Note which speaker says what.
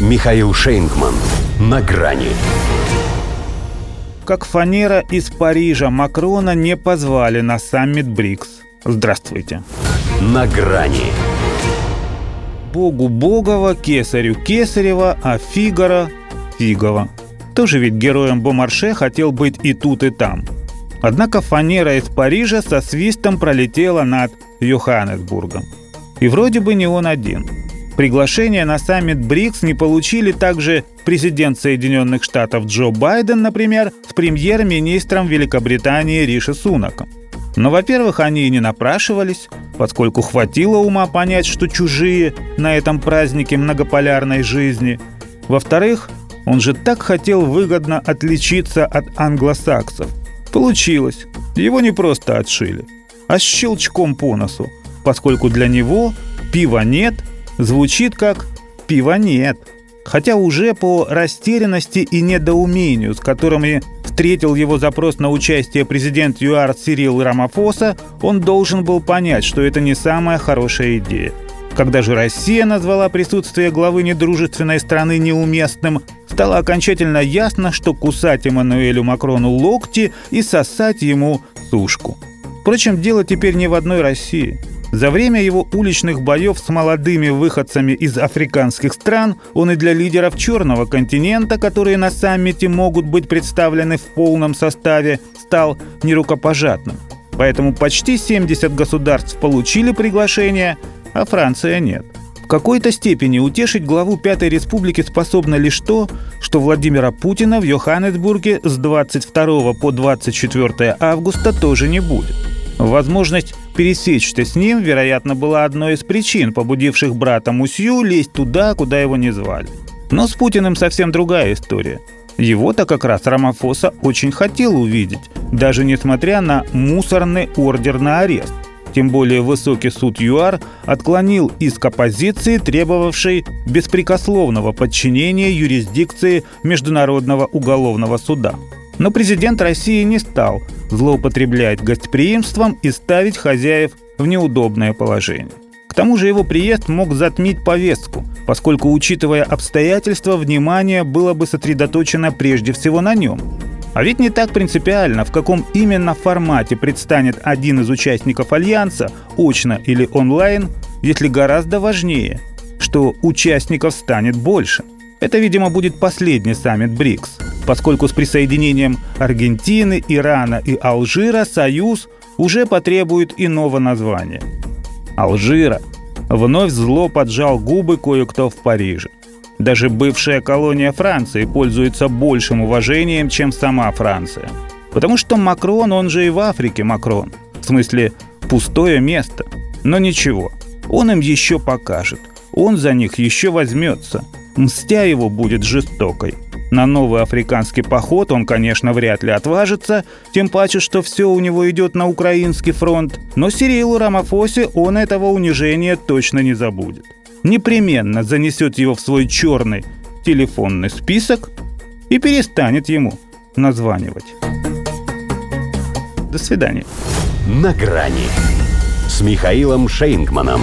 Speaker 1: Михаил Шейнгман. На грани.
Speaker 2: Как фанера из Парижа Макрона не позвали на саммит БРИКС. Здравствуйте.
Speaker 1: На грани.
Speaker 2: Богу Богова, Кесарю Кесарева, а Фигара Фигова. Тоже ведь героем Бомарше хотел быть и тут, и там. Однако фанера из Парижа со свистом пролетела над Йоханнесбургом. И вроде бы не он один. Приглашение на саммит БРИКС не получили также президент Соединенных Штатов Джо Байден, например, с премьер-министром Великобритании Риши Сунаком. Но, во-первых, они и не напрашивались, поскольку хватило ума понять, что чужие на этом празднике многополярной жизни. Во-вторых, он же так хотел выгодно отличиться от англосаксов. Получилось. Его не просто отшили, а щелчком по носу, поскольку для него пива нет звучит как «пива нет». Хотя уже по растерянности и недоумению, с которыми встретил его запрос на участие президент ЮАР Сирил Рамафоса, он должен был понять, что это не самая хорошая идея. Когда же Россия назвала присутствие главы недружественной страны неуместным, стало окончательно ясно, что кусать Эммануэлю Макрону локти и сосать ему сушку. Впрочем, дело теперь не в одной России. За время его уличных боев с молодыми выходцами из африканских стран он и для лидеров черного континента, которые на саммите могут быть представлены в полном составе, стал нерукопожатным. Поэтому почти 70 государств получили приглашение, а Франция нет. В какой-то степени утешить главу Пятой Республики способно лишь то, что Владимира Путина в Йоханнесбурге с 22 по 24 августа тоже не будет. Возможность пересечься с ним, вероятно, была одной из причин, побудивших брата Мусью лезть туда, куда его не звали. Но с Путиным совсем другая история. Его-то как раз Рамафоса очень хотел увидеть, даже несмотря на мусорный ордер на арест. Тем более высокий суд ЮАР отклонил иск оппозиции, требовавшей беспрекословного подчинения юрисдикции Международного уголовного суда. Но президент России не стал злоупотреблять гостеприимством и ставить хозяев в неудобное положение. К тому же его приезд мог затмить повестку, поскольку, учитывая обстоятельства, внимание было бы сосредоточено прежде всего на нем. А ведь не так принципиально, в каком именно формате предстанет один из участников Альянса, очно или онлайн, если гораздо важнее, что участников станет больше. Это, видимо, будет последний саммит БРИКС – поскольку с присоединением Аргентины, Ирана и Алжира Союз уже потребует иного названия. Алжира. Вновь зло поджал губы кое-кто в Париже. Даже бывшая колония Франции пользуется большим уважением, чем сама Франция. Потому что Макрон, он же и в Африке Макрон. В смысле, пустое место. Но ничего, он им еще покажет. Он за них еще возьмется. Мстя его будет жестокой. На новый африканский поход он, конечно, вряд ли отважится, тем паче, что все у него идет на украинский фронт, но Сирилу Рамафосе он этого унижения точно не забудет. Непременно занесет его в свой черный телефонный список и перестанет ему названивать. До свидания.
Speaker 1: На грани с Михаилом Шейнгманом.